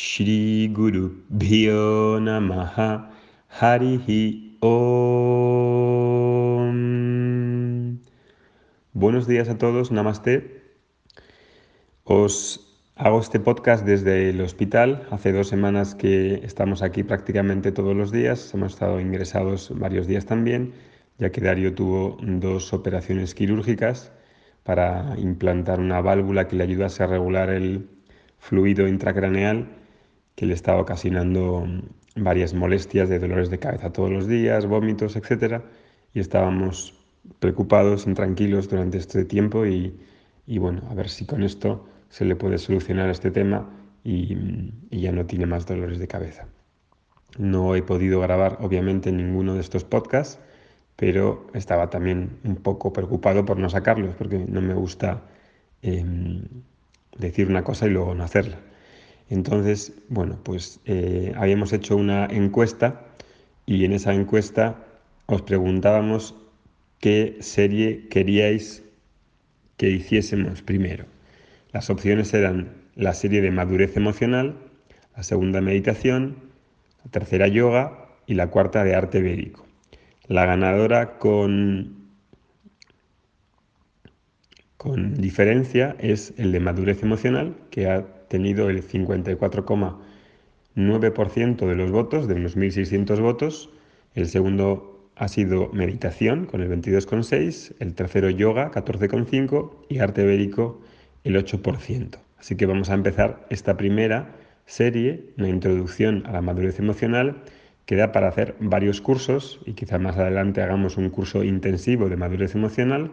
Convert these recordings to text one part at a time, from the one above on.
Shri Guru Bhyo Namaha Harihi Om. Buenos días a todos, Namaste. Os hago este podcast desde el hospital. Hace dos semanas que estamos aquí prácticamente todos los días. Hemos estado ingresados varios días también, ya que Dario tuvo dos operaciones quirúrgicas para implantar una válvula que le ayudase a regular el fluido intracraneal que le estaba ocasionando varias molestias de dolores de cabeza todos los días, vómitos, etc. Y estábamos preocupados, intranquilos durante este tiempo y, bueno, a ver si con esto se le puede solucionar este tema y, y, ya no tiene más dolores de cabeza. No he podido grabar obviamente ninguno de estos podcasts, pero estaba también un poco preocupado por no sacarlos porque no me gusta eh, decir una cosa y luego no hacerla. Entonces, bueno, pues eh, habíamos hecho una encuesta y en esa encuesta os preguntábamos qué serie queríais que hiciésemos primero. Las opciones eran la serie de madurez emocional, la segunda meditación, la tercera yoga y la cuarta de arte védico. La ganadora con, con diferencia es el de madurez emocional, que ha tenido el 54,9% de los votos, de unos 1.600 votos. El segundo ha sido meditación, con el 22,6%. El tercero, yoga, 14,5%. Y arte bérico, el 8%. Así que vamos a empezar esta primera serie, una introducción a la madurez emocional, que da para hacer varios cursos y quizá más adelante hagamos un curso intensivo de madurez emocional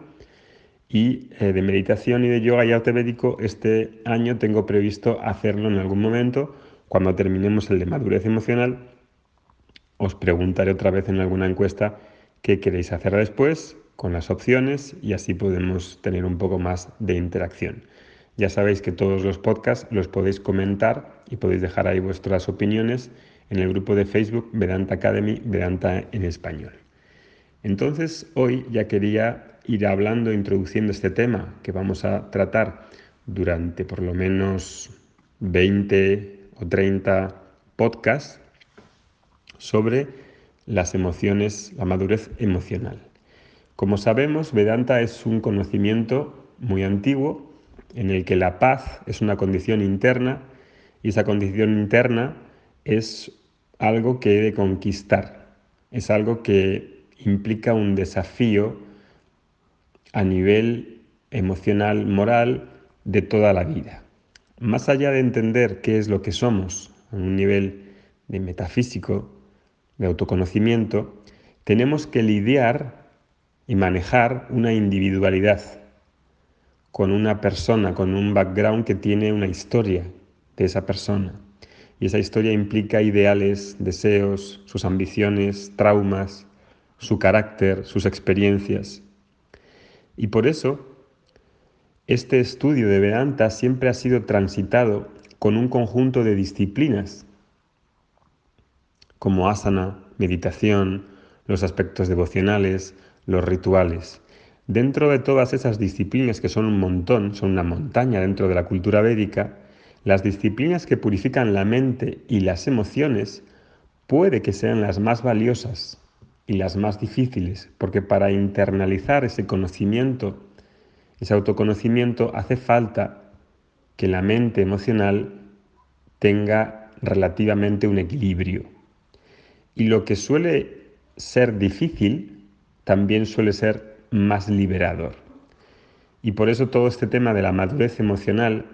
y eh, de meditación y de yoga y arte védico este año tengo previsto hacerlo en algún momento. Cuando terminemos el de madurez emocional, os preguntaré otra vez en alguna encuesta qué queréis hacer después con las opciones y así podemos tener un poco más de interacción. Ya sabéis que todos los podcasts los podéis comentar y podéis dejar ahí vuestras opiniones en el grupo de Facebook Vedanta Academy Vedanta en español. Entonces, hoy ya quería ir hablando, introduciendo este tema que vamos a tratar durante por lo menos 20 o 30 podcasts sobre las emociones, la madurez emocional. Como sabemos, Vedanta es un conocimiento muy antiguo en el que la paz es una condición interna y esa condición interna es algo que he de conquistar, es algo que implica un desafío a nivel emocional, moral, de toda la vida. Más allá de entender qué es lo que somos a un nivel de metafísico, de autoconocimiento, tenemos que lidiar y manejar una individualidad con una persona, con un background que tiene una historia de esa persona. Y esa historia implica ideales, deseos, sus ambiciones, traumas, su carácter, sus experiencias. Y por eso, este estudio de Vedanta siempre ha sido transitado con un conjunto de disciplinas, como asana, meditación, los aspectos devocionales, los rituales. Dentro de todas esas disciplinas, que son un montón, son una montaña dentro de la cultura védica, las disciplinas que purifican la mente y las emociones puede que sean las más valiosas y las más difíciles, porque para internalizar ese conocimiento, ese autoconocimiento, hace falta que la mente emocional tenga relativamente un equilibrio. Y lo que suele ser difícil también suele ser más liberador. Y por eso todo este tema de la madurez emocional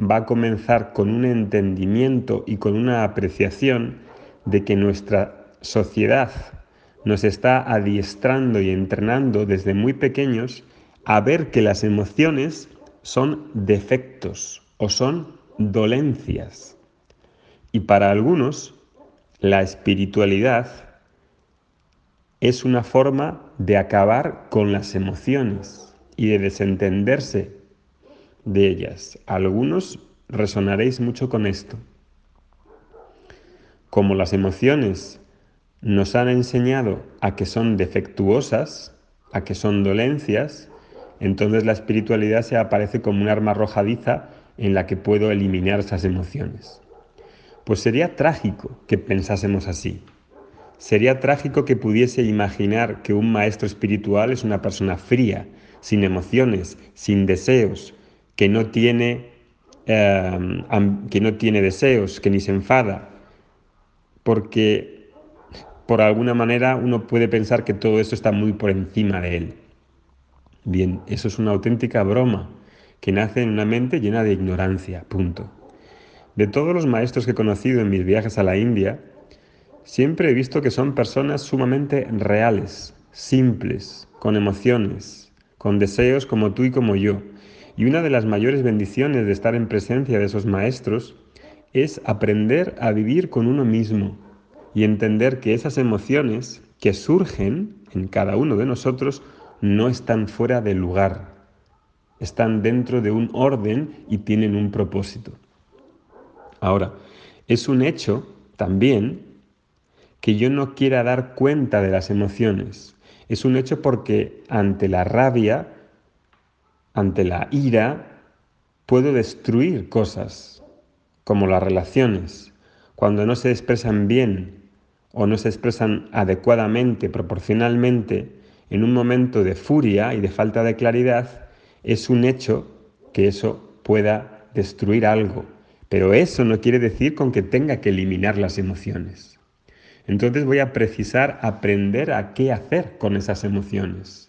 va a comenzar con un entendimiento y con una apreciación de que nuestra sociedad nos está adiestrando y entrenando desde muy pequeños a ver que las emociones son defectos o son dolencias. Y para algunos, la espiritualidad es una forma de acabar con las emociones y de desentenderse de ellas. Algunos resonaréis mucho con esto. Como las emociones nos han enseñado a que son defectuosas, a que son dolencias, entonces la espiritualidad se aparece como un arma arrojadiza en la que puedo eliminar esas emociones. Pues sería trágico que pensásemos así. Sería trágico que pudiese imaginar que un maestro espiritual es una persona fría, sin emociones, sin deseos, que no tiene, eh, que no tiene deseos, que ni se enfada, porque por alguna manera uno puede pensar que todo esto está muy por encima de él. Bien, eso es una auténtica broma que nace en una mente llena de ignorancia, punto. De todos los maestros que he conocido en mis viajes a la India, siempre he visto que son personas sumamente reales, simples, con emociones, con deseos como tú y como yo. Y una de las mayores bendiciones de estar en presencia de esos maestros es aprender a vivir con uno mismo y entender que esas emociones que surgen en cada uno de nosotros no están fuera del lugar, están dentro de un orden y tienen un propósito. Ahora, es un hecho también que yo no quiera dar cuenta de las emociones. Es un hecho porque ante la rabia, ante la ira, puedo destruir cosas, como las relaciones. Cuando no se expresan bien o no se expresan adecuadamente, proporcionalmente, en un momento de furia y de falta de claridad, es un hecho que eso pueda destruir algo. Pero eso no quiere decir con que tenga que eliminar las emociones. Entonces voy a precisar aprender a qué hacer con esas emociones.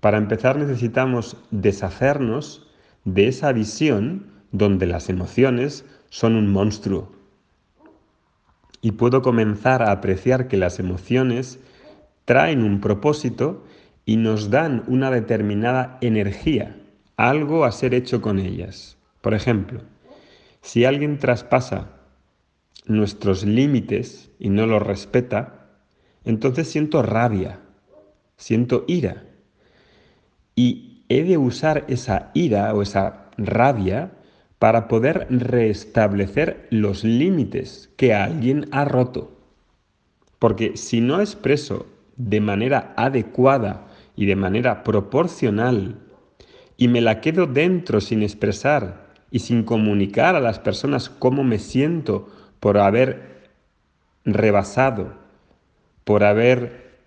Para empezar necesitamos deshacernos de esa visión donde las emociones son un monstruo. Y puedo comenzar a apreciar que las emociones traen un propósito y nos dan una determinada energía, algo a ser hecho con ellas. Por ejemplo, si alguien traspasa nuestros límites y no los respeta, entonces siento rabia, siento ira. Y he de usar esa ira o esa rabia para poder restablecer los límites que alguien ha roto. Porque si no expreso de manera adecuada y de manera proporcional y me la quedo dentro sin expresar y sin comunicar a las personas cómo me siento por haber rebasado, por haber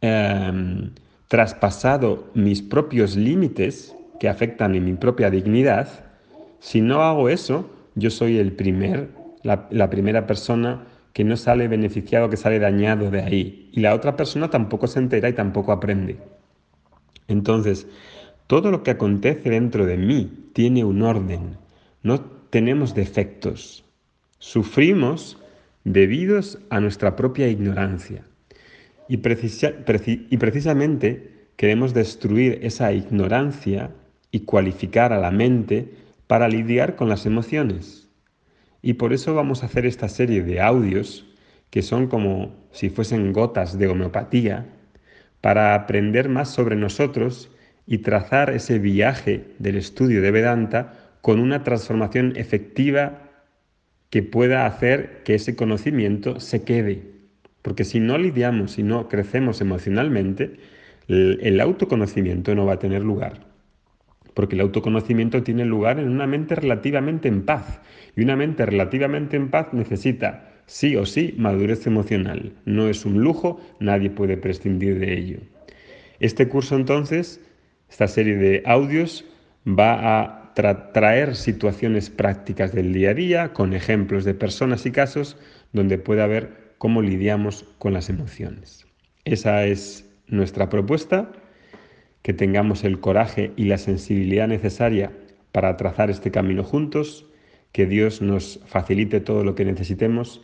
em, traspasado mis propios límites que afectan en mi propia dignidad, si no hago eso, yo soy el primer, la primera persona que no sale beneficiado, que sale dañado de ahí. Y la otra persona tampoco se entera y tampoco aprende. Entonces, todo lo que acontece dentro de mí tiene un orden. No tenemos defectos. Sufrimos debidos a nuestra propia ignorancia. Y, y precisamente queremos destruir esa ignorancia y cualificar a la mente para lidiar con las emociones. Y por eso vamos a hacer esta serie de audios que son como si fuesen gotas de homeopatía para aprender más sobre nosotros y trazar ese viaje del estudio de Vedanta con una transformación efectiva que pueda hacer que ese conocimiento se quede. Porque si no lidiamos, si no crecemos emocionalmente, el autoconocimiento no va a tener lugar porque el autoconocimiento tiene lugar en una mente relativamente en paz. Y una mente relativamente en paz necesita sí o sí madurez emocional. No es un lujo, nadie puede prescindir de ello. Este curso entonces, esta serie de audios, va a traer situaciones prácticas del día a día con ejemplos de personas y casos donde pueda ver cómo lidiamos con las emociones. Esa es nuestra propuesta que tengamos el coraje y la sensibilidad necesaria para trazar este camino juntos, que Dios nos facilite todo lo que necesitemos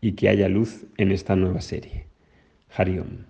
y que haya luz en esta nueva serie. Hariom.